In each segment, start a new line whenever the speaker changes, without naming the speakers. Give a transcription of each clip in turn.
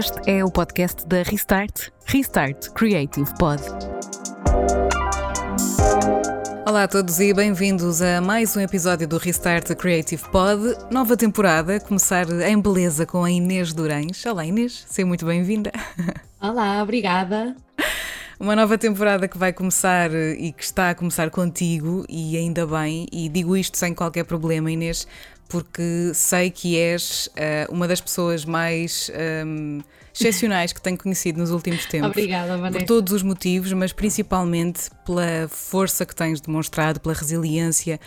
Este é o podcast da Restart, Restart Creative Pod. Olá a todos e bem-vindos a mais um episódio do Restart Creative Pod. Nova temporada, começar em beleza com a Inês Durães. Olá Inês, seja muito bem-vinda.
Olá, obrigada.
Uma nova temporada que vai começar e que está a começar contigo, e ainda bem, e digo isto sem qualquer problema, Inês, porque sei que és uh, uma das pessoas mais um, excepcionais que tenho conhecido nos últimos tempos.
Obrigada, Vanessa.
Por todos os motivos, mas principalmente pela força que tens demonstrado, pela resiliência,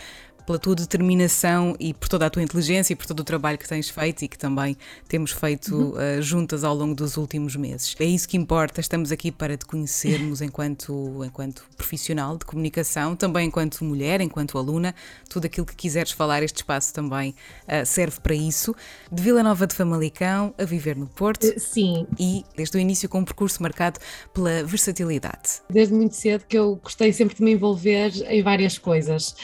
pela tua determinação e por toda a tua inteligência e por todo o trabalho que tens feito e que também temos feito uhum. uh, juntas ao longo dos últimos meses. É isso que importa, estamos aqui para te conhecermos enquanto, enquanto profissional de comunicação, também enquanto mulher, enquanto aluna, tudo aquilo que quiseres falar, este espaço também uh, serve para isso. De Vila Nova de Famalicão a viver no Porto. Uh,
sim.
E desde o início com um percurso marcado pela versatilidade.
Desde muito cedo que eu gostei sempre de me envolver em várias coisas.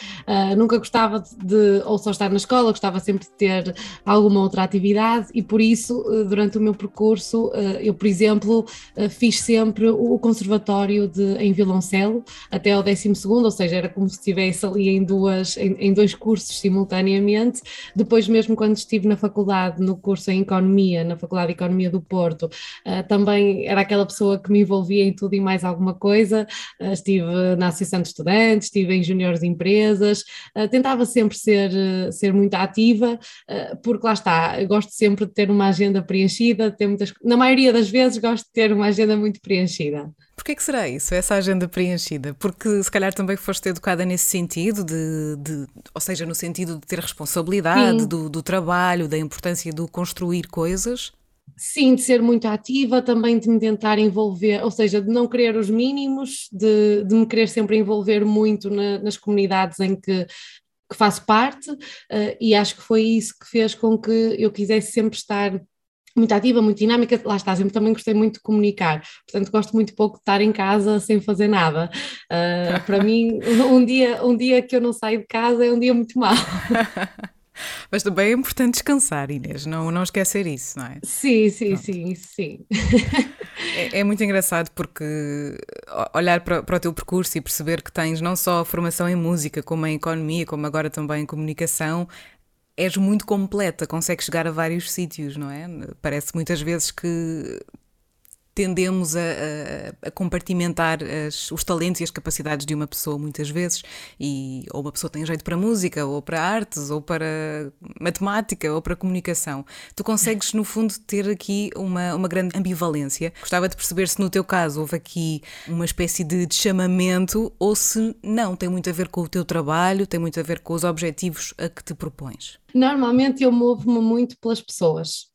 nunca gostei gostava de ou só estar na escola, gostava sempre de ter alguma outra atividade e por isso, eh, durante o meu percurso, eh, eu, por exemplo, eh, fiz sempre o conservatório de, em violoncelo até ao 12 ou seja, era como se estivesse ali em, duas, em, em dois cursos simultaneamente. Depois, mesmo quando estive na faculdade, no curso em Economia, na Faculdade de Economia do Porto, também era aquela pessoa que me envolvia em tudo e mais alguma coisa. Estive na Associação de Estudantes, estive em Juniores de Empresas, tentava sempre ser, eh, ser muito ativa, eh, porque lá está, gosto sempre de ter uma agenda preenchida, ter muitas, na maioria das vezes gosto de ter uma agenda muito preenchida.
Porquê que será isso, essa agenda preenchida? Porque se calhar também foste educada nesse sentido, de, de ou seja, no sentido de ter responsabilidade do, do trabalho, da importância do construir coisas?
Sim, de ser muito ativa, também de me tentar envolver, ou seja, de não querer os mínimos, de, de me querer sempre envolver muito na, nas comunidades em que que faço parte, uh, e acho que foi isso que fez com que eu quisesse sempre estar muito ativa, muito dinâmica, lá está, sempre também gostei muito de comunicar, portanto gosto muito pouco de estar em casa sem fazer nada. Uh, para mim, um dia, um dia que eu não saio de casa é um dia muito mau.
Mas também é importante descansar, Inês, não, não esquecer isso, não é?
Sim, sim, Pronto. sim, sim.
É, é, muito engraçado porque olhar para, para o teu percurso e perceber que tens não só formação em música, como em economia, como agora também em comunicação, és muito completa, consegues chegar a vários sítios, não é? Parece muitas vezes que tendemos a, a, a compartimentar as, os talentos e as capacidades de uma pessoa muitas vezes, e ou uma pessoa tem jeito para música, ou para artes, ou para matemática, ou para comunicação. Tu consegues, no fundo, ter aqui uma, uma grande ambivalência. Gostava de perceber se no teu caso houve aqui uma espécie de, de chamamento, ou se não, tem muito a ver com o teu trabalho, tem muito a ver com os objetivos a que te propões.
Normalmente eu movo-me muito pelas pessoas,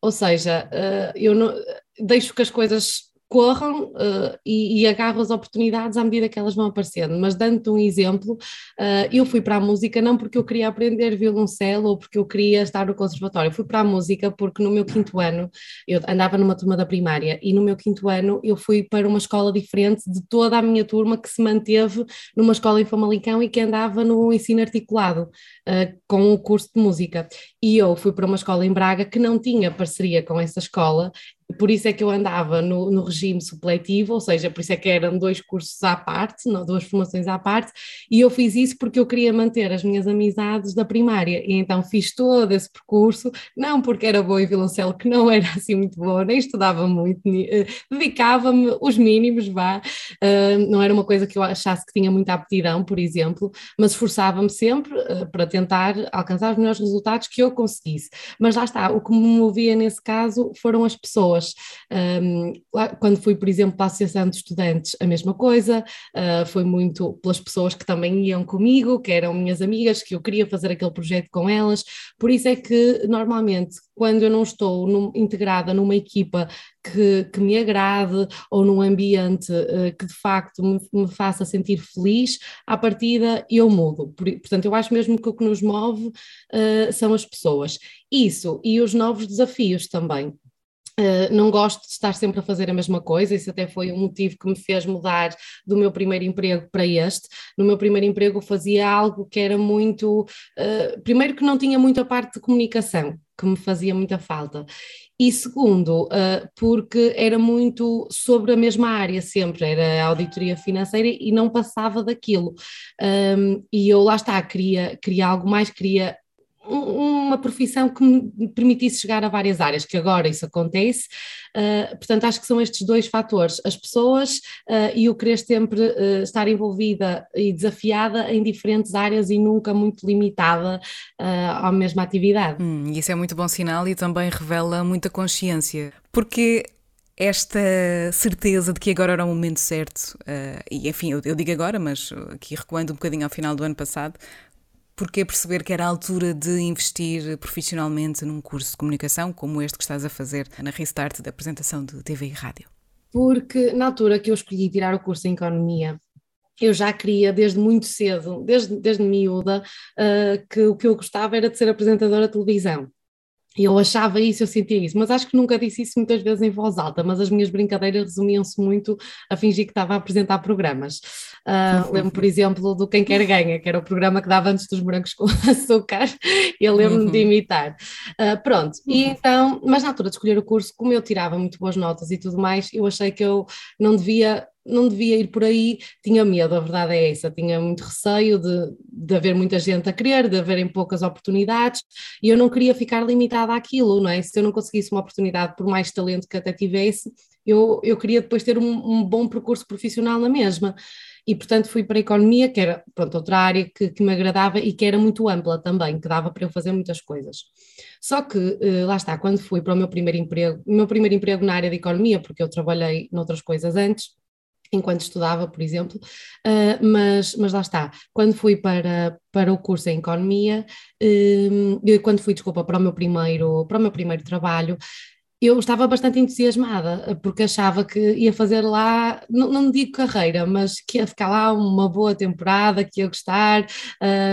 ou seja, eh, eu não, deixo que as coisas corram uh, e, e agarro as oportunidades à medida que elas vão aparecendo. Mas dando-te um exemplo, uh, eu fui para a música não porque eu queria aprender violoncelo ou porque eu queria estar no conservatório, eu fui para a música porque no meu quinto ano, eu andava numa turma da primária e no meu quinto ano eu fui para uma escola diferente de toda a minha turma que se manteve numa escola em Famalicão e que andava no ensino articulado uh, com o curso de música. E eu fui para uma escola em Braga que não tinha parceria com essa escola por isso é que eu andava no, no, regime supletivo, ou seja, por isso é que eram dois cursos à parte, não, duas formações à parte, e eu fiz isso porque eu queria manter as minhas amizades da primária, e então fiz todo esse percurso, não porque era boa em violoncelo, que não era assim muito boa, nem estudava muito, uh, dedicava-me os mínimos, vá, uh, não era uma coisa que eu achasse que tinha muita aptidão, por exemplo, mas esforçava-me sempre uh, para tentar alcançar os melhores resultados que eu conseguisse. Mas lá está, o que me movia nesse caso foram as pessoas Um, quando fui, por exemplo, para a Associação de Estudantes, a mesma coisa, uh, foi muito pelas pessoas que também iam comigo, que eram minhas amigas, que eu queria fazer aquele projeto com elas. Por isso é que, normalmente, quando eu não estou num, integrada numa equipa que, que, me agrade ou num ambiente uh, que de facto me, me, faça sentir feliz, à partida eu mudo. Por, portanto, eu acho mesmo que o que nos move uh, são as pessoas. Isso e os novos desafios também. Uh, não gosto de estar sempre a fazer a mesma coisa, isso até foi um motivo que me fez mudar do meu primeiro emprego para este. No meu primeiro emprego eu fazia algo que era muito. Uh, primeiro, que não tinha muita parte de comunicação, que me fazia muita falta. E segundo, uh, porque era muito sobre a mesma área sempre, era auditoria financeira e não passava daquilo. Um, e eu lá está, queria, queria algo mais, queria uma profissão que me permitisse chegar a várias áreas, que agora isso acontece. Uh, portanto, acho que são estes dois fatores: as pessoas uh, e o querer sempre uh, estar envolvida e desafiada em diferentes áreas e nunca muito limitada à mesma atividade.
Hum, isso é muito bom sinal e também revela muita consciência, porque esta certeza de que agora era o momento certo, uh, e enfim, eu, eu, digo agora, mas aqui recuando um bocadinho ao final do ano passado, porque perceber que era a altura de investir profissionalmente num curso de comunicação como este que estás a fazer na Restart da apresentação de TV e rádio?
Porque na altura que eu escolhi tirar o curso em Economia, eu já queria desde muito cedo, desde, desde miúda, uh, que o que eu gostava era de ser apresentadora de televisão. Eu achava isso, eu sentia isso, mas acho que nunca disse isso muitas vezes em voz alta, mas as minhas brincadeiras resumiam-se muito a fingir que estava a apresentar programas. Uh, lembro, por exemplo, do Quem Quer Ganha, que era o programa que dava antes dos morangos com açúcar, e eu lembro-me de uhum. imitar. Uh, pronto, e uhum. então, mas na altura de escolher o curso, como eu tirava muito boas notas e tudo mais, eu achei que eu não devia não devia ir por aí, tinha medo, a verdade é essa, tinha muito receio de, de haver muita gente a querer, de haverem poucas oportunidades, e eu não queria ficar limitada àquilo, não é? Se eu não conseguisse uma oportunidade, por mais talento que até tivesse, eu, eu queria depois ter um, um bom percurso profissional na mesma. E, portanto, fui para a economia, que era, pronto, outra área que, que me agradava e que era muito ampla também, que dava para eu fazer muitas coisas. Só que, eh, lá está, quando fui para o meu primeiro emprego, meu primeiro emprego na área de economia, porque eu trabalhei noutras coisas antes, enquanto estudava, por exemplo, uh, mas, mas lá está, quando fui para, para o curso em Economia, uh, quando fui, desculpa, para o meu primeiro, para o meu primeiro trabalho, eu estava bastante entusiasmada, porque achava que ia fazer lá, não, não digo carreira, mas que ia ficar lá uma boa temporada, que ia gostar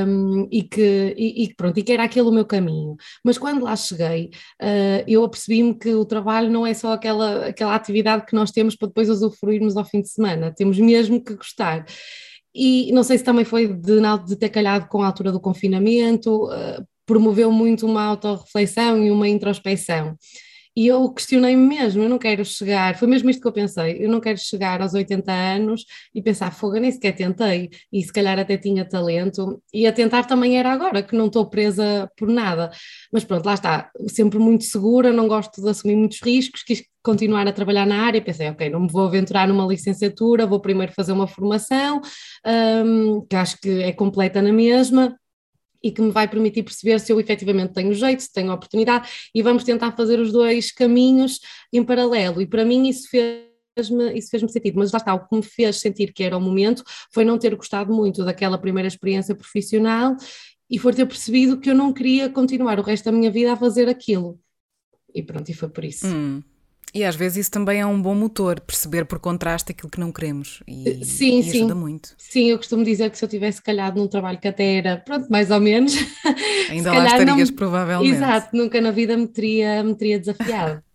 um, e, que, e, e, pronto, e que era aquele o meu caminho. Mas quando lá cheguei, uh, eu apercebi-me que o trabalho não é só aquela, aquela atividade que nós temos para depois usufruirmos ao fim de semana, temos mesmo que gostar. E não sei se também foi de, de ter calhado com a altura do confinamento, uh, promoveu muito uma autorreflexão e uma introspecção. E eu questionei-me mesmo, eu não quero chegar, foi mesmo isto que eu pensei, eu não quero chegar aos 80 anos e pensar, fogo, nem sequer tentei, e se calhar até tinha talento, e a tentar também era agora, que não estou presa por nada. Mas pronto, lá está, sempre muito segura, não gosto de assumir muitos riscos, quis continuar a trabalhar na área, pensei, ok, não me vou aventurar numa licenciatura, vou primeiro fazer uma formação, um, que acho que é completa na mesma, e que me vai permitir perceber se eu efetivamente tenho jeito, se tenho oportunidade, e vamos tentar fazer os dois caminhos em paralelo. E para mim isso fez fez-me, isso fez-me sentido, mas lá está, o que me fez sentir que era o momento foi não ter gostado muito daquela primeira experiência profissional e foi ter percebido que eu não queria continuar o resto da minha vida a fazer aquilo. E pronto, e foi por isso.
Hum. E às vezes isso também é um bom motor, perceber por contraste aquilo que não queremos. E,
sim,
e
sim.
ajuda muito.
Sim, eu costumo dizer que se eu tivesse calhado num trabalho que até era, pronto, mais ou menos.
Ainda lá estarias, não, provavelmente.
Exato, nunca na vida me teria, me teria desafiado.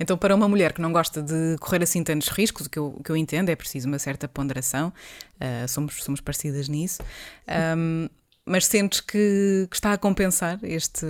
Então, para uma mulher que não gosta de correr assim tantos riscos, o que eu, o que eu entendo é preciso uma certa ponderação, uh, somos, somos parecidas nisso, um, mas sentes que, que está a compensar este,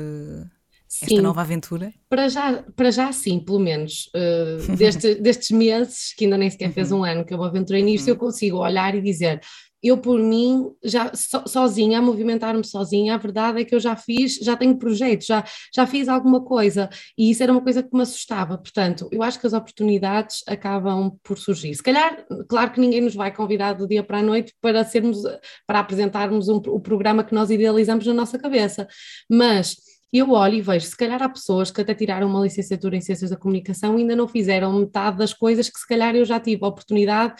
Sim, esta nova aventura?
Para já, para já sim, pelo menos. Uh, deste, destes meses, que ainda nem sequer fez uhum. um ano que eu me aventurei nisto, uhum. eu consigo olhar e dizer, eu por mim, já so, sozinha, a movimentar-me sozinha, a verdade é que eu já fiz, já tenho projetos, já, já fiz alguma coisa, e isso era uma coisa que me assustava, portanto, eu acho que as oportunidades acabam por surgir. Se calhar, claro que ninguém nos vai convidar do dia para a noite para sermos, para apresentarmos um, o programa que nós idealizamos na nossa cabeça, mas e eu olho e vejo, se calhar há pessoas que até tiraram uma licenciatura em Ciências da Comunicação e ainda não fizeram metade das coisas que se calhar eu já tive a oportunidade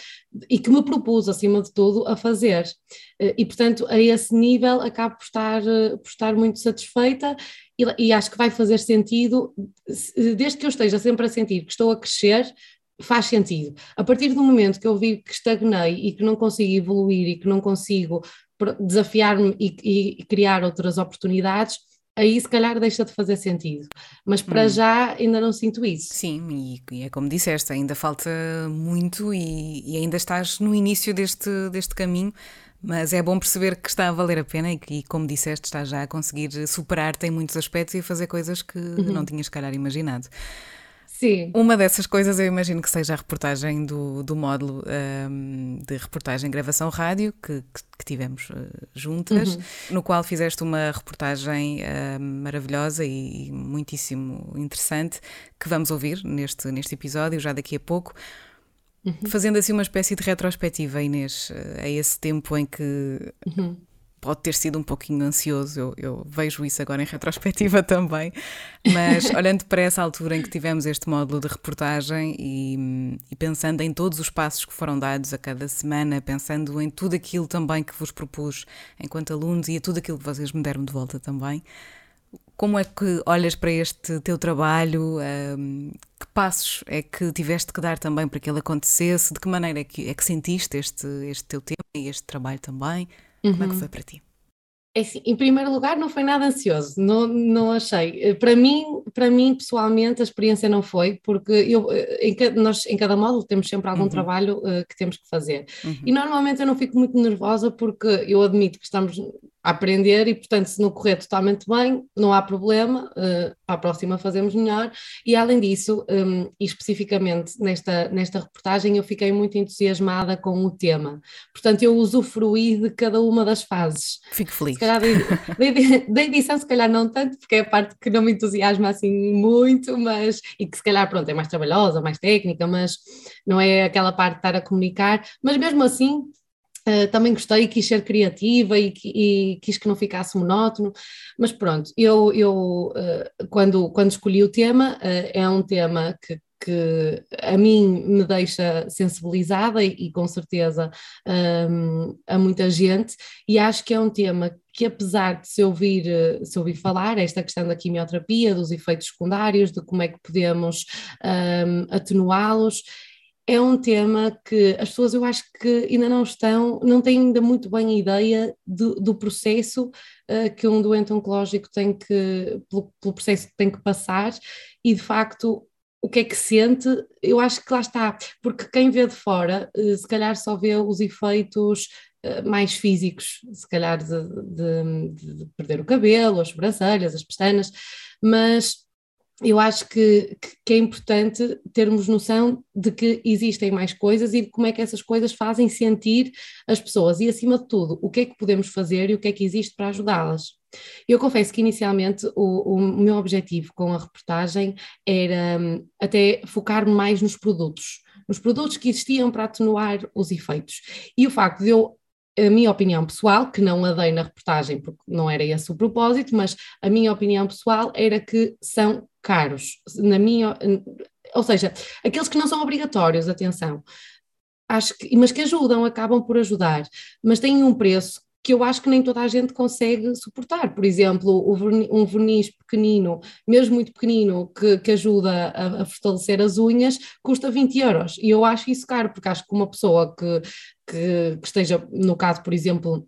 e que me propus, acima de tudo, a fazer. Eh, e, portanto, a esse nível acabo por estar, eh, por estar muito satisfeita e, e acho que vai fazer sentido, desde que eu esteja sempre a sentir que estou a crescer, faz sentido. A partir do momento que eu vi que estagnei e que não consigo evoluir e que não consigo desafiar-me e, e, criar outras oportunidades, aí se calhar deixa de fazer sentido. Mas para hum. já ainda não sinto isso.
Sim, e, é como disseste, ainda falta muito e, e, ainda estás no início deste, deste caminho. Mas é bom perceber que está a valer a pena e que, como disseste, estás já a conseguir superar-te em muitos aspectos e fazer coisas que uhum. não tinhas, calhar, imaginado.
Sim.
Uma dessas coisas eu imagino que seja a reportagem do, do módulo um, de reportagem gravação rádio que, que, que tivemos uh, juntas, uhum. no qual fizeste uma reportagem uh, maravilhosa e, e muitíssimo interessante que vamos ouvir neste, neste episódio já daqui a pouco. Uhum. Fazendo assim uma espécie de retrospectiva, Inês, uh, a esse tempo em que uhum pode ter sido um pouquinho ansioso, eu, eu, vejo isso agora em retrospectiva também, mas olhando para essa altura em que tivemos este módulo de reportagem e, e, pensando em todos os passos que foram dados a cada semana, pensando em tudo aquilo também que vos propus enquanto alunos e a tudo aquilo que vocês me deram de volta também. Como é que olhas para este teu trabalho? Um, que passos é que tiveste que dar também para que ele acontecesse? De que maneira é que, é que sentiste este, este teu tempo e este trabalho também? Uhum. Como é que uhum. foi para ti?
É assim, em primeiro lugar, não foi nada ansioso, não, não achei. Eh, para mim, para mim, pessoalmente, a experiência não foi, porque eu, eh, em, nós, em cada módulo temos sempre algum uhum. trabalho uh, que temos que fazer. Uhum. E normalmente eu não fico muito nervosa porque eu admito que estamos a aprender e, portanto, se não correr totalmente bem, não há problema, uh, para a próxima fazemos melhor. E além disso, um, e especificamente nesta, nesta reportagem, eu fiquei muito entusiasmada com o tema. Portanto, eu usufruí de cada uma das fases.
Fico feliz.
Calhar da edição, se calhar não tanto, porque é a parte que não me entusiasma assim muito, mas e que se calhar pronto, é mais trabalhosa, mais técnica, mas não é aquela parte de estar a comunicar, mas mesmo assim Uh, também gostei e quis ser criativa e, e, quis que não ficasse monótono, mas pronto, eu, eu uh, quando, quando escolhi o tema, uh, é um tema que, que a mim me deixa sensibilizada e, e com certeza um, a muita gente, e acho que é um tema que apesar de se ouvir, se ouvir falar, esta questão da quimioterapia, dos efeitos secundários, de como é que podemos um, atenuá-los, é um tema que as pessoas eu acho que ainda não estão, não têm ainda muito bem a ideia do, do processo uh, que um doente oncológico tem que, pelo, pelo, processo que tem que passar. E de facto o que é que sente, eu acho que lá está, porque quem vê de fora uh, se calhar só vê os efeitos uh, mais físicos, se calhar de, de, de perder o cabelo, as sobrancelhas, as pestanas, mas eu acho que, que, é importante termos noção de que existem mais coisas e de como é que essas coisas fazem sentir as pessoas e, acima de tudo, o que é que podemos fazer e o que é que existe para ajudá-las. Eu confesso que inicialmente o, o, meu objetivo com a reportagem era um, até focar-me mais nos produtos, nos produtos que existiam para atenuar os efeitos. E o facto de eu a minha opinião pessoal, que não a dei na reportagem porque não era esse o propósito, mas a minha opinião pessoal era que são caros. Na minha, ou seja, aqueles que não são obrigatórios, atenção. Acho que, mas que ajudam, acabam por ajudar, mas têm um preço que eu acho que nem toda a gente consegue suportar. Por exemplo, um verniz pequenino, mesmo muito pequenino, que, que ajuda a, a, fortalecer as unhas, custa 20 euros. E eu acho isso caro, porque acho que uma pessoa que, que, que esteja, no caso, por exemplo,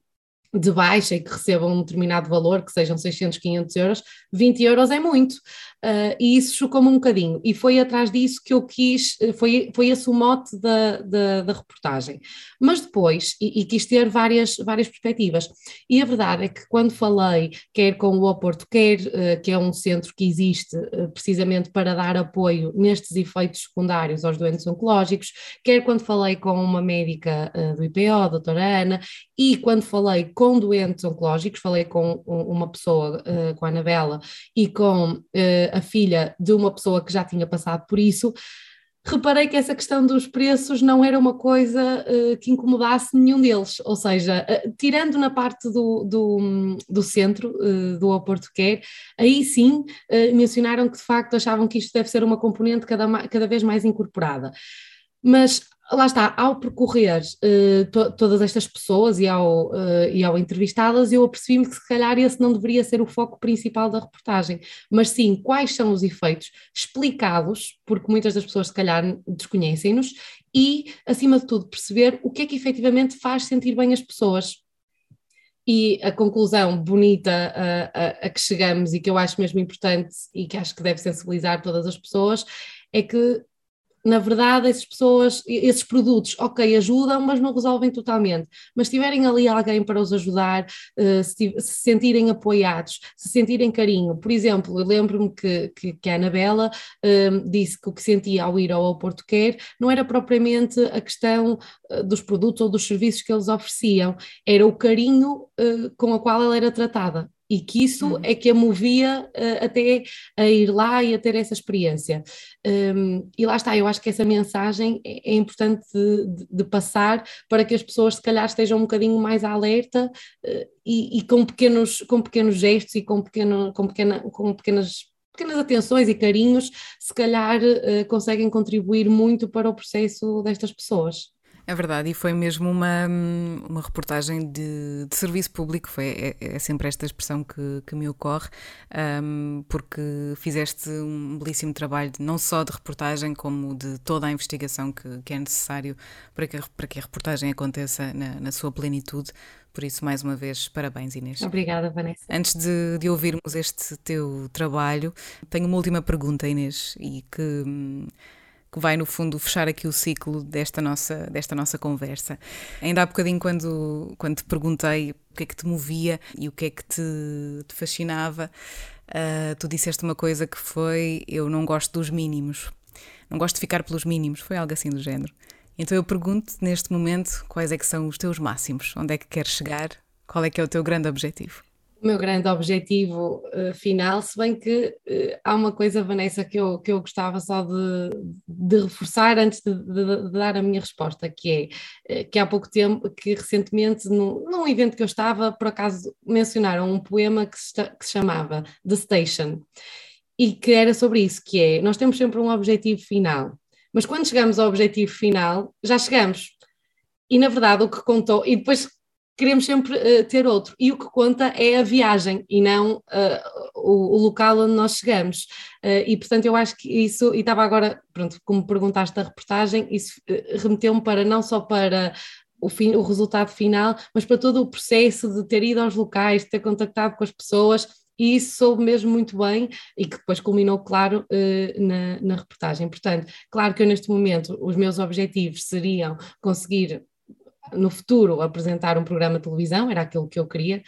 de baixa e que recebam um determinado valor, que sejam 600, 500 euros, 20 euros é muito. Uh, e isso chocou-me um bocadinho. E foi atrás disso que eu quis, foi, foi esse o mote da, da, da reportagem. Mas depois, e, e, quis ter várias, várias perspectivas. E a verdade é que quando falei, quer com o Oporto, quer uh, que é um centro que existe uh, precisamente para dar apoio nestes efeitos secundários aos doentes oncológicos, quer quando falei com uma médica do IPO, a doutora Ana, e quando falei com doentes oncológicos, falei com uma pessoa, com a Anabela, e com a filha de uma pessoa que já tinha passado por isso, reparei que essa questão dos preços não era uma coisa uh, que incomodasse nenhum deles, ou seja, uh, tirando na parte do, do, do centro, uh, do Oporto Care, aí sim mencionaram que de facto achavam que isto deve ser uma componente cada, cada vez mais incorporada. Mas lá está, ao percorrer uh, to todas estas pessoas e ao, uh, e ao entrevistá-las, eu apercebi-me que se calhar esse não deveria ser o foco principal da reportagem, mas sim quais são os efeitos explicados, porque muitas das pessoas se calhar desconhecem-nos, e acima de tudo perceber o que é que efetivamente faz sentir bem as pessoas. E a conclusão bonita a, a, a que chegamos e que eu acho mesmo importante e que acho que deve sensibilizar todas as pessoas é que na verdade, essas pessoas, esses produtos, ok, ajudam, mas não resolvem totalmente. Mas se tiverem ali alguém para os ajudar, uh, se, se, sentirem apoiados, se sentirem carinho. Por exemplo, eu lembro-me que, que, que, a Anabela uh, disse que o que sentia ao ir ao Porto Quer não era propriamente a questão uh, dos produtos ou dos serviços que eles ofereciam, era o carinho com o qual ela era tratada e que isso uhum. é que a movia uh, até a ir lá e a ter essa experiência. Um, e lá está, eu acho que essa mensagem é, é importante de, de, passar para que as pessoas se calhar estejam um bocadinho mais alerta uh, e, e, com, pequenos, com pequenos gestos e com, pequeno, com, pequena, com pequenas pequenas atenções e carinhos, se calhar uh, conseguem contribuir muito para o processo destas pessoas.
É verdade, e foi mesmo uma, uma reportagem de, de serviço público, foi, é, é, sempre esta expressão que, que me ocorre, um, porque fizeste um belíssimo trabalho, não só de reportagem, como de toda a investigação que, que é necessário para que, para que a reportagem aconteça na, na sua plenitude. Por isso, mais uma vez, parabéns, Inês.
Obrigada, Vanessa.
Antes de, de ouvirmos este teu trabalho, tenho uma última pergunta, Inês, e que hum, que vai, no fundo, fechar aqui o ciclo desta nossa, desta nossa conversa. Ainda há bocadinho, quando, quando te perguntei o que é que te movia e o que é que te, te fascinava, uh, tu disseste uma coisa que foi: Eu não gosto dos mínimos. Não gosto de ficar pelos mínimos. Foi algo assim do género. Então eu pergunto neste momento quais é que são os teus máximos, onde é que queres chegar, qual é que é o teu grande objetivo?
O meu grande objetivo uh, final, se bem que uh, há uma coisa, Vanessa, que eu, que eu gostava só de, de reforçar antes de, de, de, dar a minha resposta, que é uh, que há pouco tempo, que recentemente, num, num evento que eu estava, por acaso mencionaram um poema que se, que se chamava The Station, e que era sobre isso, que é, nós temos sempre um objetivo final, mas quando chegamos ao objetivo final, já chegamos. E na verdade o que contou, e depois queremos sempre uh, ter outro. E o que conta é a viagem e não uh, o, o, local onde nós chegamos. Uh, e portanto, eu acho que isso, e estava agora, pronto, como perguntaste da reportagem, isso remeteu-me para não só para o, fim, o resultado final, mas para todo o processo de ter ido aos locais, de ter contactado com as pessoas. E isso soube mesmo muito bem e que depois culminou, claro, na, na reportagem. Portanto, claro que eu neste momento os meus objetivos seriam conseguir no futuro apresentar um programa de televisão, era aquilo que eu queria.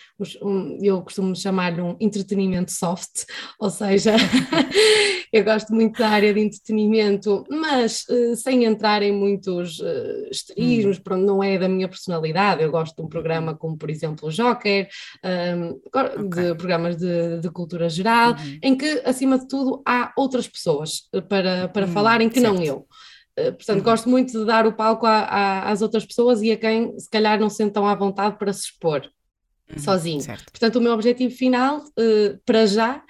Eu costumo chamar-lhe um entretenimento soft, ou seja, eu gosto muito da área de entretenimento, mas uh, sem entrar em muitos uh, esterismos, hum. pronto, não é da minha personalidade. Eu gosto de um programa como, por exemplo, o Joker, um, okay. de programas de, de cultura geral, uhum. em que, acima de tudo, há outras pessoas eh, para, para uhum, falarem que certo. não eu. Eh, portanto, uhum. gosto muito de dar o palco a, a, às outras pessoas e a quem se calhar não se sente tão à vontade para se expor uhum, sozinho. Certo. Portanto, o meu objetivo final, uh, para já,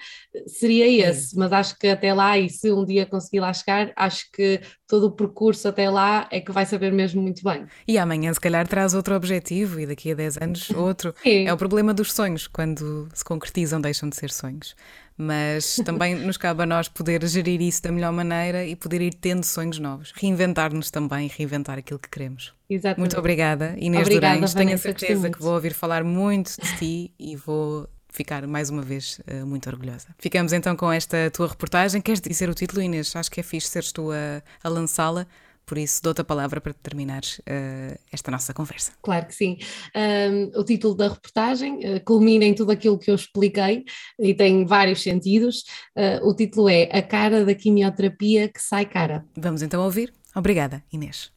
seria esse, mas acho que até lá, e se um dia conseguir lá chegar, acho que todo o percurso até lá é que vai saber mesmo muito bem.
E amanhã, se calhar, traz outro objetivo e daqui a 10 anos outro. É, é o problema dos sonhos, quando se concretizam, deixam de ser sonhos mas também nos cabe a nós poder gerir isso da melhor maneira e poder ir tendo sonhos novos, reinventar-nos também, reinventar aquilo que queremos.
Exatamente.
Muito obrigada, Inês obrigada, Durães. Tenho a certeza que vou ouvir falar muito de ti e vou ficar mais uma vez uh, muito orgulhosa. Ficamos então com esta tua reportagem. Queres dizer o título, Inês? Acho que é fixe seres tu a, a lançá-la. Por isso, dou-te a palavra para terminares uh, esta nossa conversa.
Claro que sim. Um, o título da reportagem uh, culmina em tudo aquilo que eu expliquei e tem vários sentidos. Uh, o título é A Cara da Quimioterapia que Sai Cara.
Vamos então ouvir. Obrigada, Inês.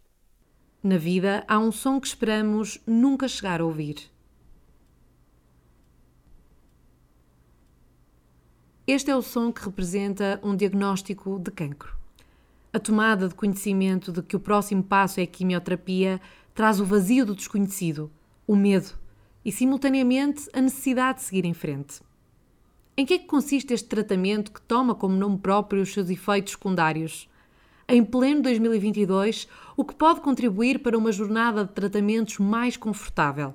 Na vida há um som que esperamos nunca chegar a ouvir. Este é o som que representa um diagnóstico de cancro. A tomada de conhecimento de que o próximo passo é a quimioterapia traz o vazio do desconhecido, o medo e, simultaneamente, a necessidade de seguir em frente. Em que é que consiste este tratamento que toma como nome próprio os seus efeitos secundários? Em pleno 2022, o que pode contribuir para uma jornada de tratamentos mais confortável?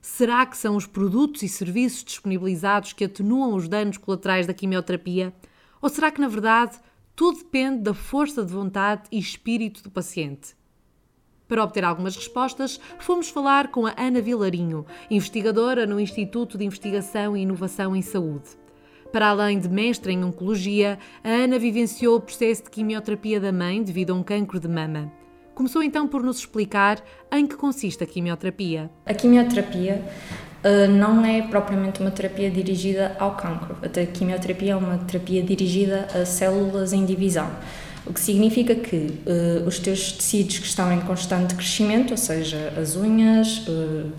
Será que são os produtos e serviços disponibilizados que atenuam os danos colaterais da quimioterapia? Ou será que, na verdade, tudo depende da força de vontade e espírito do paciente.
Para obter algumas respostas, fomos falar com a Ana Vilarinho, investigadora no Instituto de Investigação e Inovação em Saúde. Para além de mestre em Oncologia, a Ana vivenciou o processo de quimioterapia da mãe devido a um cancro de mama. Começou então por nos explicar em que consiste a quimioterapia.
A quimioterapia uh, não é propriamente uma terapia dirigida ao cancro. A quimioterapia é uma terapia dirigida a células em divisão. O que significa que uh, os teus tecidos que estão em constante crescimento, ou seja, as unhas, uh,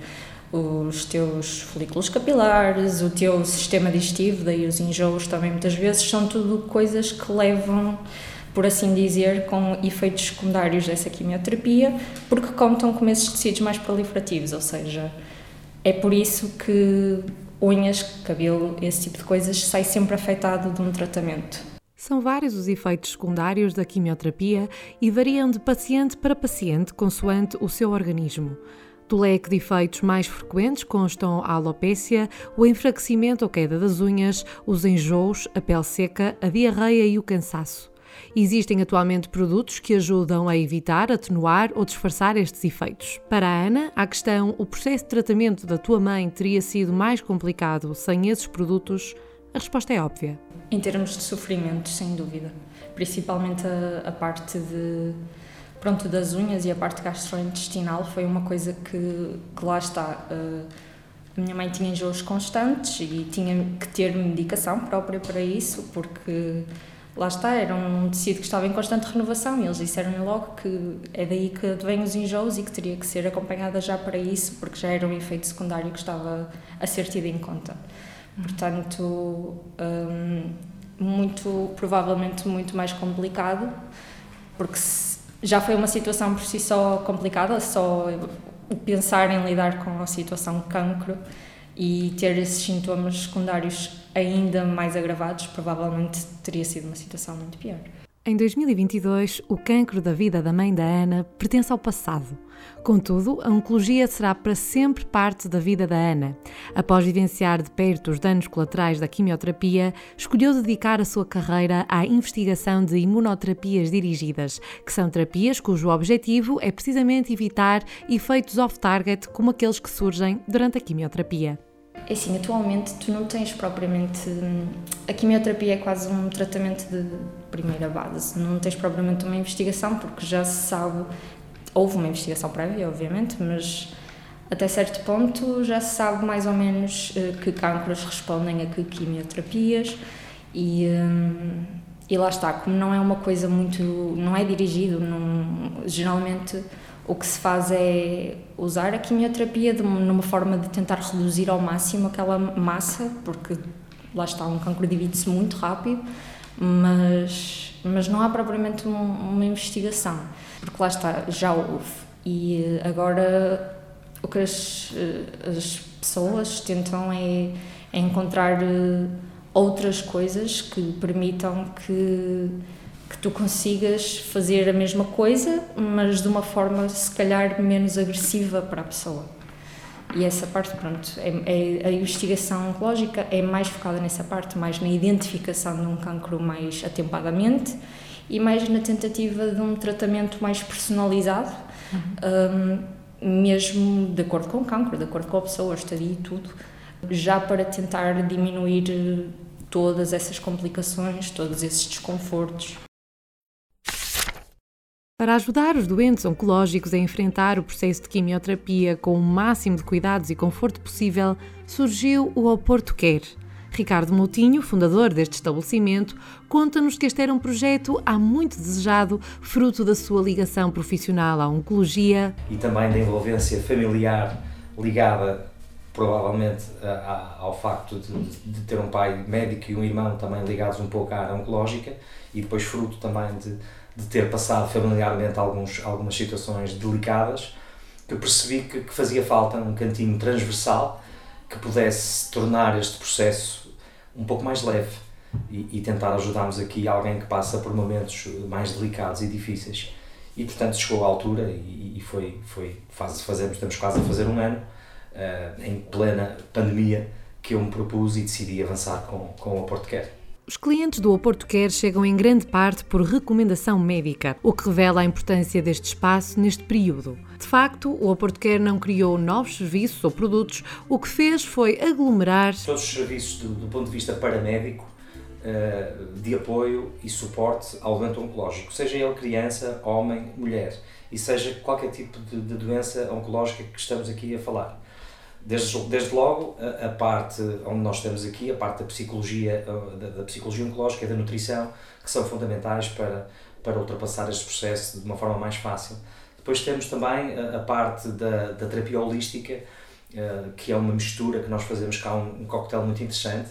os teus folículos capilares, o teu sistema digestivo, daí os enjoos também muitas vezes, são tudo coisas que levam, por assim dizer, com efeitos secundários dessa quimioterapia, porque contam com esses tecidos mais proliferativos, ou seja, é por isso que unhas, cabelo, esse tipo de coisas sai sempre afetado de um tratamento.
São vários os efeitos secundários da quimioterapia e variam de paciente para paciente consoante o seu organismo. Do leque de efeitos mais frequentes constam a alopécia, o enfraquecimento ou queda das unhas, os enjoos, a pele seca, a diarreia e o cansaço. Existem atualmente produtos que ajudam a evitar, atenuar ou disfarçar estes efeitos. Para a Ana, a questão o processo de tratamento da tua mãe teria sido mais complicado sem esses produtos? A resposta é óbvia.
Em termos de sofrimento, sem dúvida. Principalmente a, a parte de pronto, das unhas e a parte gastrointestinal foi uma coisa que, que lá está. Uh, a minha mãe tinha enjoos constantes e tinha que ter medicação própria para isso, porque lá está, era um tecido que estava em constante renovação e eles disseram logo que é daí que vêm os enjoos e que teria que ser acompanhada já para isso, porque já era um efeito secundário que estava a ser tido em conta. Portanto, um, muito, provavelmente muito mais complicado, porque já foi uma situação por si só complicada, só o pensar em lidar com a situação de cancro e ter esses sintomas secundários ainda mais agravados, provavelmente teria sido uma situação muito pior.
Em 2022, o cancro da vida da mãe da Ana pertence ao passado. Contudo, a oncologia será para sempre parte da vida da Ana. Após vivenciar de perto os danos colaterais da quimioterapia, escolheu dedicar a sua carreira à investigação de imunoterapias dirigidas, que são terapias cujo objetivo é precisamente evitar efeitos off-target como aqueles que surgem durante a quimioterapia.
É assim, atualmente tu não tens propriamente. A quimioterapia é quase um tratamento de primeira base, não tens propriamente uma investigação, porque já se sabe. Houve uma investigação prévia, obviamente, mas até certo ponto já se sabe mais ou menos eh, que cânceres respondem a que quimioterapias e, hum, e lá está, como não é uma coisa muito. não é dirigido, não, geralmente o que se faz é usar a quimioterapia de, numa forma de tentar reduzir ao máximo aquela massa, porque lá está, um cancro divide-se muito rápido, mas, mas não há propriamente um, uma investigação, porque lá está, já houve. E agora o que as, as pessoas tentam é, é encontrar eh, outras coisas que permitam que que tu consigas fazer a mesma coisa, mas de uma forma se calhar menos agressiva para a pessoa. E essa parte, pronto, é, é, a investigação oncológica é mais focada nessa parte, mais na identificação de um cancro mais atempadamente e mais na tentativa de um tratamento mais personalizado, uhum. um, mesmo de acordo com o cancro, de acordo com a pessoa, a estadia e tudo, já para tentar diminuir todas essas complicações, todos esses desconfortos.
Para ajudar os doentes oncológicos a enfrentar o processo de quimioterapia com o máximo de cuidados e conforto possível, surgiu o Oporto Care. Ricardo Moutinho, fundador deste estabelecimento, conta-nos que este era um projeto há muito desejado, fruto da sua ligação profissional à oncologia
e também da envolvência familiar ligada provavelmente ao facto de, de, ter um pai médico e um irmão também ligados um pouco à área oncológica e depois fruto também de de ter passado familiarmente alguns, algumas situações delicadas, que percebi que, que fazia falta um cantinho transversal que pudesse tornar este processo um pouco mais leve e, e tentar ajudarmos aqui alguém que passa por momentos mais delicados e difíceis. E portanto chegou à altura e, e foi, foi faz, fazemos, estamos quase a fazer um ano, uh, em plena pandemia, que eu me propus e decidi avançar com, com o Porto Care.
Os clientes do Oporto Care chegam em grande parte por recomendação médica, o que revela a importância deste espaço neste período. De facto, o Oporto Care não criou novos serviços ou produtos, o que fez foi aglomerar
todos os serviços do, do ponto de vista paramédico eh, de apoio e suporte ao doente oncológico, seja ele criança, homem, mulher, e seja qualquer tipo de, de doença oncológica que estamos aqui a falar. Desde, desde logo, a, a, parte onde nós estamos aqui, a parte da psicologia, da, da, psicologia oncológica e da nutrição, que são fundamentais para, para ultrapassar este processo de uma forma mais fácil. Depois temos também a, a parte da, da terapia holística, uh, que é uma mistura que nós fazemos cá, um, um coquetel muito interessante,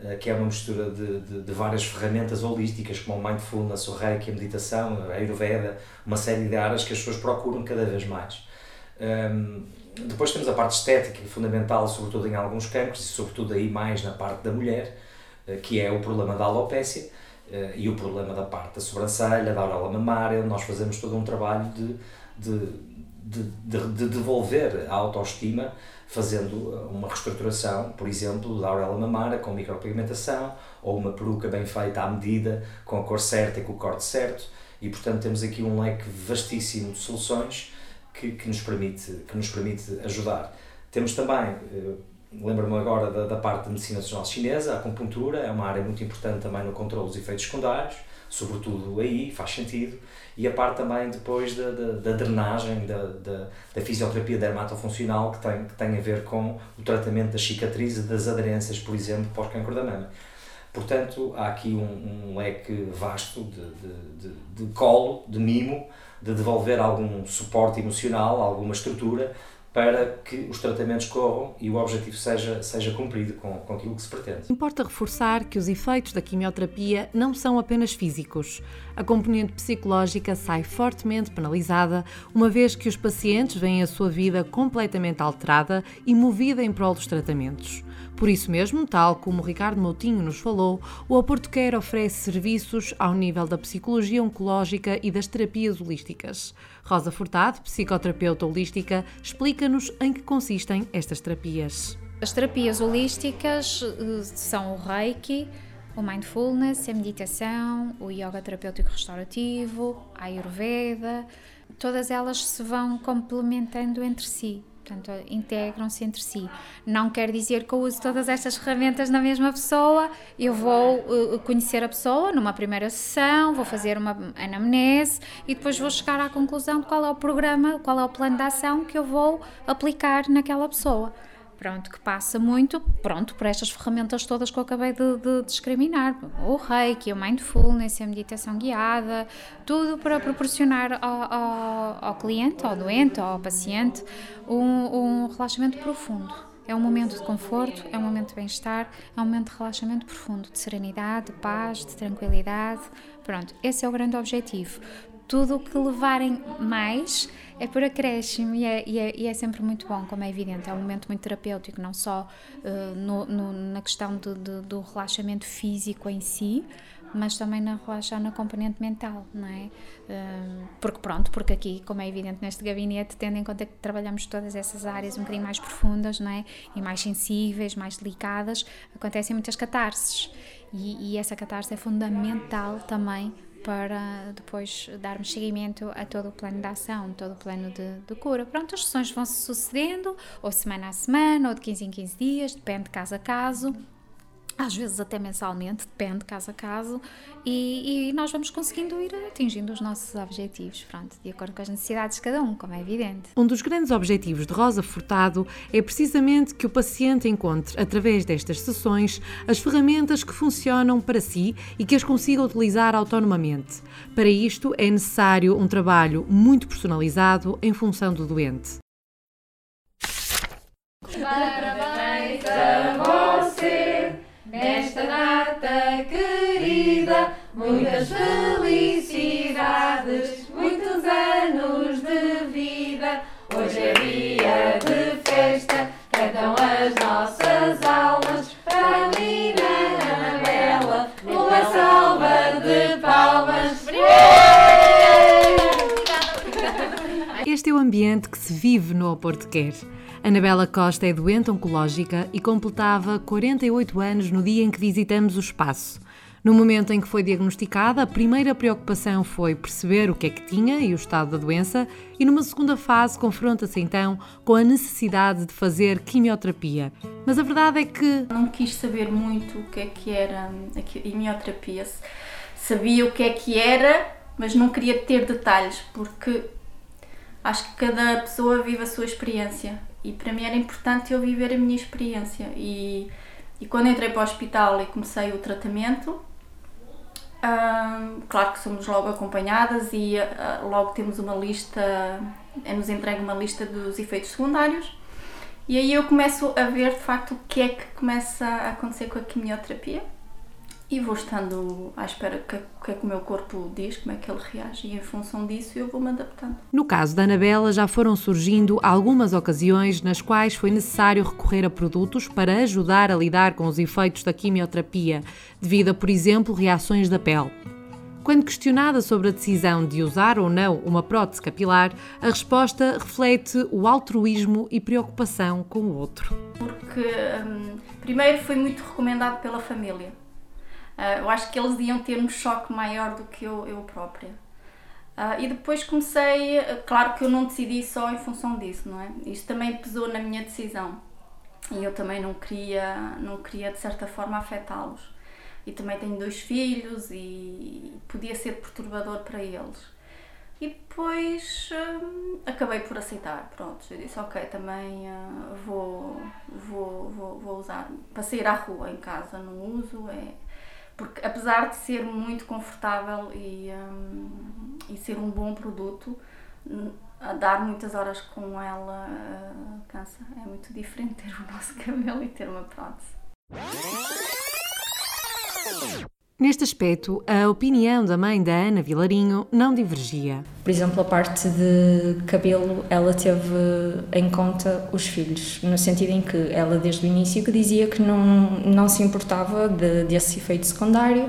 uh, que é uma mistura de, de, de, várias ferramentas holísticas, como o mindfulness, o reiki, a meditação, a ayurveda, uma série de áreas que as pessoas procuram cada vez mais. Um, ehm, depois temos a parte estética, fundamental, sobretudo em alguns cancros, e sobretudo aí mais na parte da mulher, eh, que é o problema da alopécia eh, e o problema da parte da sobrancelha, da auréola mamária. Nós fazemos todo um trabalho de, de, de, de, de devolver a autoestima, fazendo eh, uma reestruturação, por exemplo, da auréola mamária com micropigmentação, ou uma peruca bem feita à medida, com a cor certa e com o corte certo. E, portanto, temos aqui um leque vastíssimo de soluções que, que, nos, permite, que nos permite ajudar. Temos também, eh, lembro-me agora da, da parte da medicina tradicional chinesa, a acupuntura é uma área muito importante também no controle dos efeitos secundários, sobretudo aí, faz sentido, e a parte também depois da, da, da drenagem, da, da, da, fisioterapia dermatofuncional que tem, que tem a ver com o tratamento das cicatrizes das aderências, por exemplo, pós-cancro da mama. Portanto, há aqui um, um leque vasto de, de, de, de colo, de mimo, de devolver algum suporte emocional, alguma estrutura para que os tratamentos corram e o objetivo seja, seja cumprido com, com aquilo que se pretende.
Importa reforçar que os efeitos da quimioterapia não são apenas físicos. A componente psicológica sai fortemente penalizada, uma vez que os pacientes veem a sua vida completamente alterada e movida em prol dos tratamentos. Por isso mesmo, tal como Ricardo Moutinho nos falou, o Oporto Care oferece serviços ao nível da psicologia oncológica e das terapias holísticas. Rosa Furtado, psicoterapeuta holística, explica-nos em que consistem estas terapias.
As terapias holísticas eh, são o Reiki, o Mindfulness, a meditação, o Yoga terapêutico restaurativo, a Ayurveda, todas elas se vão complementando entre si portanto, integram-se entre si. Não quer dizer que eu use todas estas ferramentas na mesma pessoa, eu vou uh, conhecer a pessoa numa primeira sessão, vou fazer uma anamnese e depois vou chegar à conclusão de qual é o programa, qual é o plano de ação que eu vou aplicar naquela pessoa pronto, que passa muito, pronto, por estas ferramentas todas que eu acabei de, de discriminar, o reiki, o mindfulness, a meditação guiada, tudo para proporcionar ao, ao, ao cliente, ao doente, ao paciente, um, um relaxamento profundo. É um momento de conforto, é um momento de bem-estar, é um momento de relaxamento profundo, de serenidade, de paz, de tranquilidade. Pronto, esse é o grande objetivo tudo o que levarem mais é por acréscimo e é, e, é, e é, sempre muito bom, como é evidente. É um momento muito terapêutico, não só uh, no, no, na questão de, de, do relaxamento físico em si, mas também na relaxar na componente mental, não é? Uh, porque pronto, porque aqui, como é evidente neste gabinete, tendo em conta que trabalhamos todas essas áreas um bocadinho mais profundas, não é? E mais sensíveis, mais delicadas, acontecem muitas catarses. E, e essa catarse é fundamental também para depois darmos seguimento a todo o plano de ação, todo o plano de, de cura. Pronto, as sessões vão se sucedendo, ou semana a semana, ou de 15 em 15 dias, depende caso a caso às vezes até mensalmente, depende caso a caso, e, e, nós vamos conseguindo ir atingindo os nossos objetivos, pronto, de acordo com as necessidades de cada um, como é evidente.
Um dos grandes objetivos de Rosa Furtado é precisamente que o paciente encontre, através destas sessões, as ferramentas que funcionam para si e que as consiga utilizar autonomamente. Para isto é necessário um trabalho muito personalizado em função do doente. Nesta data querida. Muitas felicidades, muitos anos de vida. Hoje é dia de festa, cantam as nossas Este é o ambiente que se vive no Oporto Quer. Anabela Costa é doente oncológica e completava 48 anos no dia em que visitamos o espaço. No momento em que foi diagnosticada, a primeira preocupação foi perceber o que é que tinha e o estado da doença, e numa segunda fase confronta-se então com a necessidade de fazer quimioterapia. Mas a verdade é que.
Não quis saber muito o que é que era a quimioterapia. Sabia o que é que era, mas não queria ter detalhes, porque acho que cada pessoa vive a sua experiência e para mim era importante eu viver a minha experiência. E, e quando entrei para o hospital e comecei o tratamento, claro que somos logo acompanhadas e uh, logo temos uma lista, é-nos entregue uma lista dos efeitos secundários. E aí eu começo a ver de facto o que é que começa a acontecer com a quimioterapia e vou estando à espera que, que é que o meu corpo diz, como é que ele reage, e em função disso eu vou-me adaptando.
No caso da Anabela, já foram surgindo algumas ocasiões nas quais foi necessário recorrer a produtos para ajudar a lidar com os efeitos da quimioterapia, devido a, por exemplo, reações da pele. Quando questionada sobre a decisão de usar ou não uma prótese capilar, a resposta reflete o altruísmo e preocupação com o outro.
Porque, hum, primeiro, foi muito recomendado pela família Uh, eu acho que eles iam ter um choque maior do que eu, eu própria. Uh, e depois comecei, claro que eu não decidi só em função disso, não é? Isto também pesou na minha decisão. E eu também não queria, não queria de certa forma afetá-los. E também tenho dois filhos e podia ser perturbador para eles. E depois hum, acabei por aceitar, pronto, eu disse ok, também uh, vou, vou, vou, vou usar, para sair à rua em casa não uso, é, porque apesar de ser muito confortável e, um, e ser um bom produto, a dar muitas horas com ela uh, cansa. É muito diferente ter o nosso cabelo e ter uma prótese.
Neste aspecto, a opinião da mãe da Ana Vilarinho não divergia.
Por exemplo, a parte de cabelo, ela teve em conta os filhos, no sentido em que ela, desde o início, que dizia que não, não se importava de, desse efeito secundário,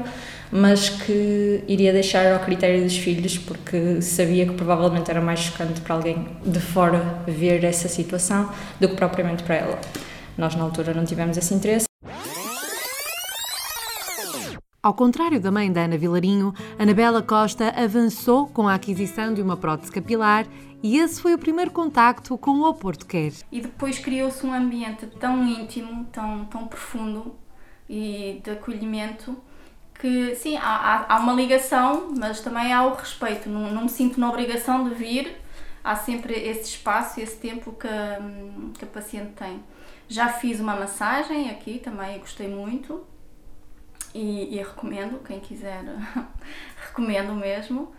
mas que iria deixar ao critério dos filhos, porque sabia que provavelmente era mais chocante para alguém de fora ver essa situação do que propriamente para ela. Nós, na altura, não tivemos esse interesse.
Ao contrário da mãe da Ana Vilarinho, Anabela Costa avançou com a aquisição de uma prótese capilar e esse foi o primeiro contacto com o Oporto Quer.
E depois criou-se um ambiente tão íntimo, tão, tão profundo e de acolhimento que sim, há, há, uma ligação, mas também há o respeito. Não, não me sinto na obrigação de vir, há sempre esse espaço, esse tempo que, que a paciente tem. Já fiz uma massagem aqui também, gostei muito e, e recomendo, quem quiser, recomendo mesmo.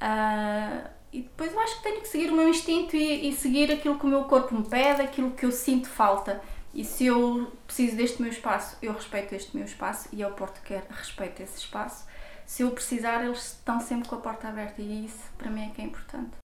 Uh, e depois eu acho que tenho que seguir o meu instinto e, e, seguir aquilo que o meu corpo me pede, aquilo que eu sinto falta. E se eu preciso deste meu espaço, eu respeito este meu espaço e ao Porto quer respeito esse espaço. Se eu precisar, eles estão sempre com a porta aberta e isso para mim é que é importante.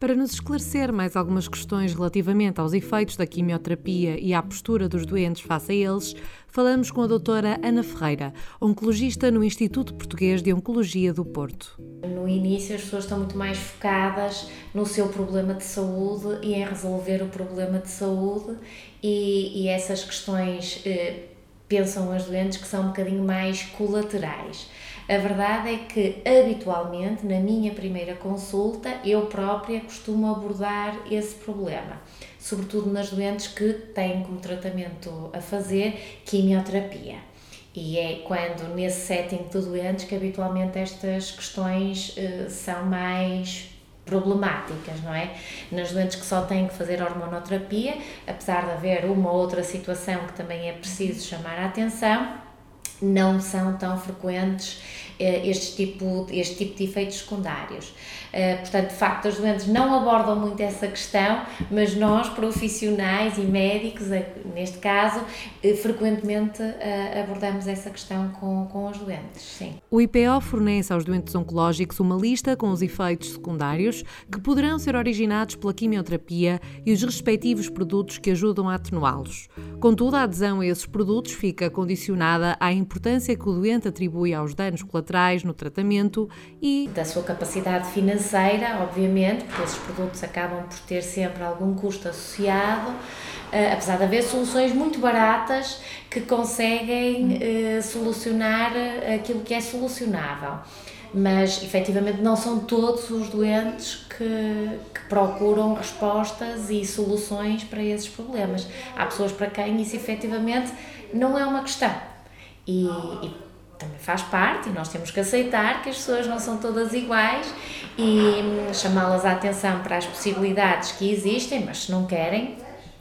Para nos esclarecer mais algumas questões relativamente aos efeitos da quimioterapia e à postura dos doentes face a eles, falamos com a doutora Ana Ferreira, oncologista no Instituto Português de Oncologia do Porto.
No início as pessoas estão muito mais focadas no seu problema de saúde e em resolver o problema de saúde e, e essas questões eh, pensam as doentes que são um bocadinho mais colaterais. A verdade é que, habitualmente, na minha primeira consulta, eu própria costumo abordar esse problema, sobretudo nas doentes que têm como tratamento a fazer quimioterapia. E é quando, nesse setting de doentes, que habitualmente estas questões uh, são mais problemáticas, não é? Nas doentes que só têm que fazer hormonoterapia, apesar de haver uma outra situação que também é preciso chamar a atenção, não são tão frequentes eh, este tipo, este tipo de efeitos secundários. Eh, portanto, de facto, as doentes não abordam muito essa questão, mas nós, profissionais e médicos, eh, neste caso, frequentemente abordamos essa questão com, com os doentes. Sim.
O IPO fornece aos doentes oncológicos uma lista com os efeitos secundários que poderão ser originados pela quimioterapia e os respectivos produtos que ajudam a atenuá-los. Contudo, a adesão a esses produtos fica condicionada à importância que o doente atribui aos danos colaterais no tratamento e
da sua capacidade financeira, obviamente, porque esses produtos acabam por ter sempre algum custo associado. Uh, apesar de haver soluções muito baratas que conseguem uh, solucionar aquilo que é solucionável mas efetivamente não são todos os doentes que, que, procuram respostas e soluções para esses problemas. Há pessoas para quem isso efetivamente não é uma questão. E, e também faz parte, e nós temos que aceitar que as pessoas não são todas iguais e hum, chamá-las a atenção para as possibilidades que existem, mas se não querem,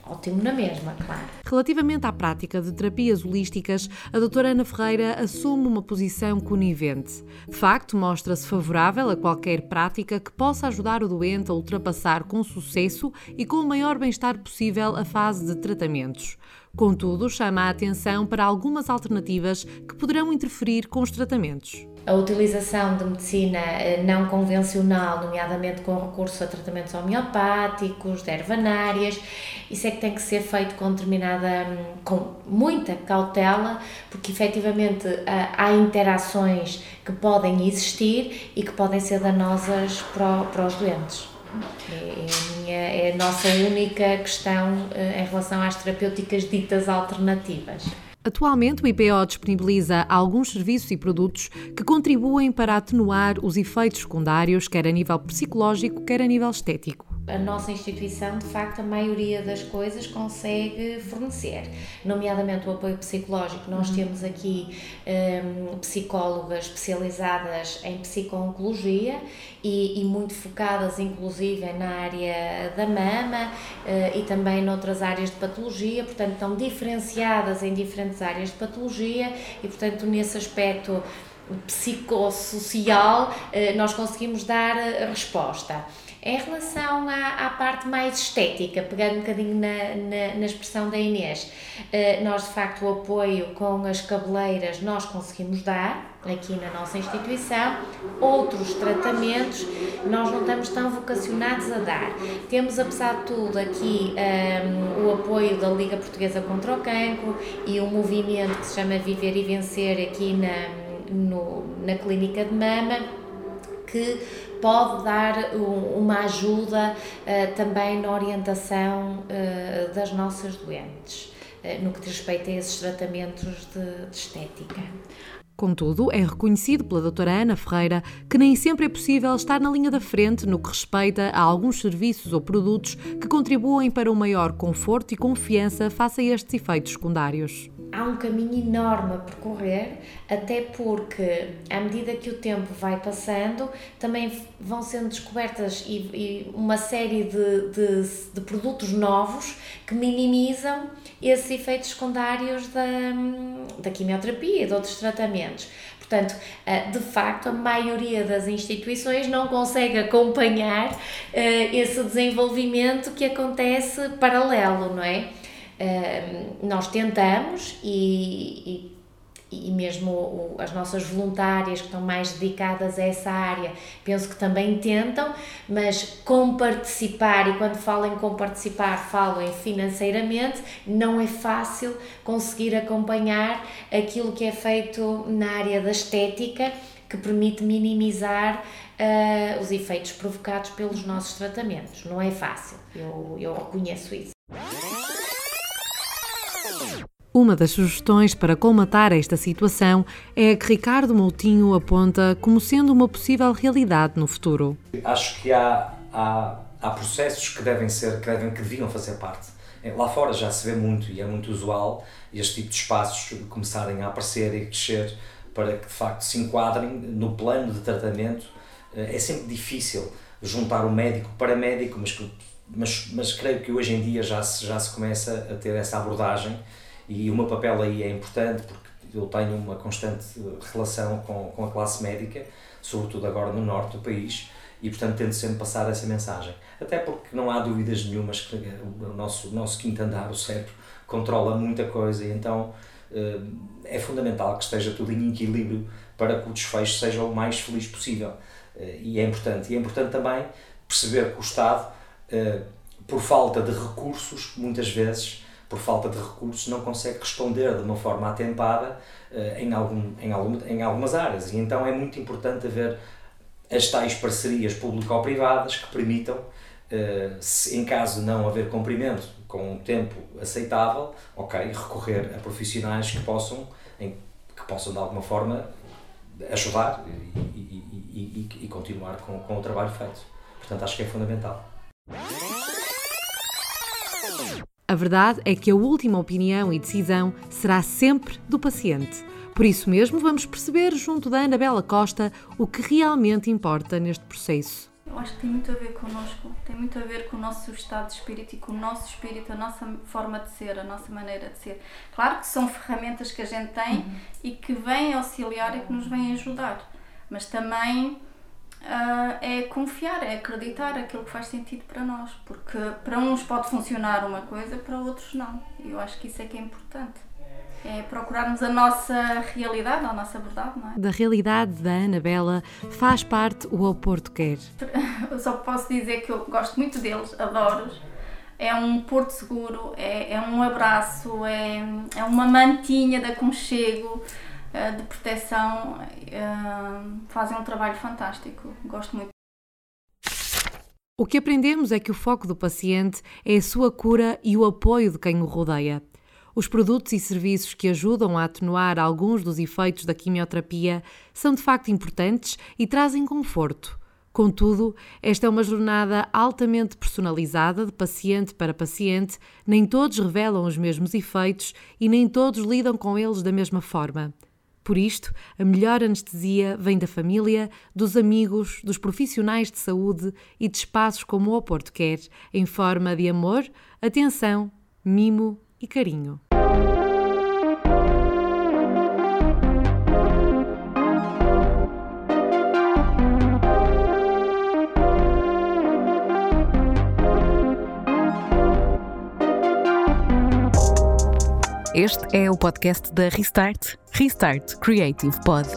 ótimo na mesma, claro.
Relativamente à prática de terapias holísticas, a doutora Ana Ferreira assume uma posição conivente. De facto, mostra-se favorável a qualquer prática que possa ajudar o doente a ultrapassar com sucesso e com o maior bem-estar possível a fase de tratamentos. Contudo, chama a atenção para algumas alternativas que poderão interferir com os tratamentos
a utilização de medicina eh, não convencional, nomeadamente com recurso a tratamentos homeopáticos, de ervanárias, isso é que tem que ser feito com determinada, hum, com muita cautela, porque efetivamente há interações que podem existir e que podem ser danosas para, para os doentes. É, a minha, é a nossa única questão eh, em relação às terapêuticas ditas alternativas.
Atualmente, o IPO disponibiliza alguns serviços e produtos que contribuem para atenuar os efeitos secundários, quer a nível psicológico, quer a nível estético
a nossa instituição, de facto, a maioria das coisas consegue fornecer, nomeadamente o apoio psicológico. Nós uhum. temos aqui um, psicólogas especializadas em psico-oncologia e, e, muito focadas, inclusive, na área da mama uh, e também noutras áreas de patologia, portanto, estão diferenciadas em diferentes áreas de patologia e, portanto, nesse aspecto psicossocial, uh, nós conseguimos dar resposta. Em relação à, à parte mais estética, pegando um bocadinho na, na, na expressão da Inês, uh, nós de facto o apoio com as cabeleiras nós conseguimos dar aqui na nossa instituição, outros tratamentos nós não estamos tão vocacionados a dar. Temos, apesar de tudo, aqui um, ehm, o apoio da Liga Portuguesa contra o Cancro e um movimento que se chama Viver e Vencer aqui na, no, na Clínica de Mama, que pode dar uma ajuda uh, também na orientação uh, das nossas doentes, uh, no que diz respeito a esses tratamentos de, de estética.
Contudo, é reconhecido pela doutora Ana Ferreira que nem sempre é possível estar na linha da frente no que respeita a alguns serviços ou produtos que contribuem para um maior conforto e confiança face a estes efeitos secundários.
Há um caminho enorme a percorrer, até porque, à medida que o tempo vai passando, também vão sendo descobertas e, e uma série de, de, de, produtos novos que minimizam esses efeitos secundários da, da quimioterapia e de outros tratamentos. Portanto, eh, de facto, a maioria das instituições não consegue acompanhar eh, esse desenvolvimento que acontece paralelo, não é? nós tentamos e, e, e mesmo o, as nossas voluntárias que estão mais dedicadas a essa área, penso que também tentam, mas com participar, e quando falo em com participar, falo em financeiramente, não é fácil conseguir acompanhar aquilo que é feito na área da estética, que permite minimizar uh, os efeitos provocados pelos nossos tratamentos. Não é fácil, eu, eu reconheço isso.
Uma das sugestões para colmatar esta situação é a que Ricardo Moutinho aponta como sendo uma possível realidade no futuro.
Acho que há, há, há processos que devem ser, que, devem, que deviam fazer parte. É, lá fora já se vê muito e é muito usual este tipo de espaços começarem a aparecer e crescer para que de facto se enquadrem no plano de tratamento. É sempre difícil juntar o médico para médico, mas, mas, mas creio que hoje em dia já se, já se começa a ter essa abordagem e o meu papel aí é importante porque eu tenho uma constante relação com, com a classe médica, sobretudo agora no norte do país, e portanto tento sempre passar essa mensagem. Até porque não há dúvidas nenhumas que o nosso, nosso quinto andar, o cérebro, controla muita coisa e então eh, é fundamental que esteja tudo em equilíbrio para que o desfecho seja o mais feliz possível. Eh, e é importante. E é importante também perceber que o Estado, eh, por falta de recursos, muitas vezes, por falta de recursos, não consegue responder de uma forma atempada uh, em, algum, em, algum, em algumas áreas. E então é muito importante haver as tais parcerias público-privadas que permitam, uh, se, em caso de não haver cumprimento com um tempo aceitável, ok, recorrer a profissionais que possam, em, que possam de alguma forma ajudar e, e, e, e continuar com, com o trabalho feito. Portanto, acho que é fundamental.
A verdade é que a última opinião e decisão será sempre do paciente. Por isso mesmo, vamos perceber, junto da Anabela Costa, o que realmente importa neste processo.
Eu acho que tem muito a ver connosco, tem muito a ver com o nosso estado de espírito e com o nosso espírito, a nossa forma de ser, a nossa maneira de ser. Claro que são ferramentas que a gente tem uhum. e que vêm auxiliar e que nos vêm ajudar, mas também uh, é confiar, é acreditar aquilo que faz sentido para nós, porque para uns pode funcionar uma coisa, para outros não. E eu acho que isso é que é importante. É procurarmos a nossa realidade, a nossa verdade, não é?
Da realidade da Anabela faz parte o Oporto Quer.
Eu só posso dizer que eu gosto muito deles, adoro-os. É um porto seguro, é, é um abraço, é, é uma mantinha de aconchego. Eh, de proteção uh, fazem um trabalho fantástico. Gosto muito.
O que aprendemos é que o foco do paciente é a sua cura e o apoio de quem o rodeia. Os produtos e serviços que ajudam a atenuar alguns dos efeitos da quimioterapia são de facto importantes e trazem conforto. Contudo, esta é uma jornada altamente personalizada de paciente para paciente, nem todos revelam os mesmos efeitos e nem todos lidam com eles da mesma forma. Por isto, a melhor anestesia vem da família, dos amigos, dos profissionais de saúde e de espaços como o Porto Quer, em forma de amor, atenção, mimo e carinho. Este é o podcast da Restart, Restart Creative Pod.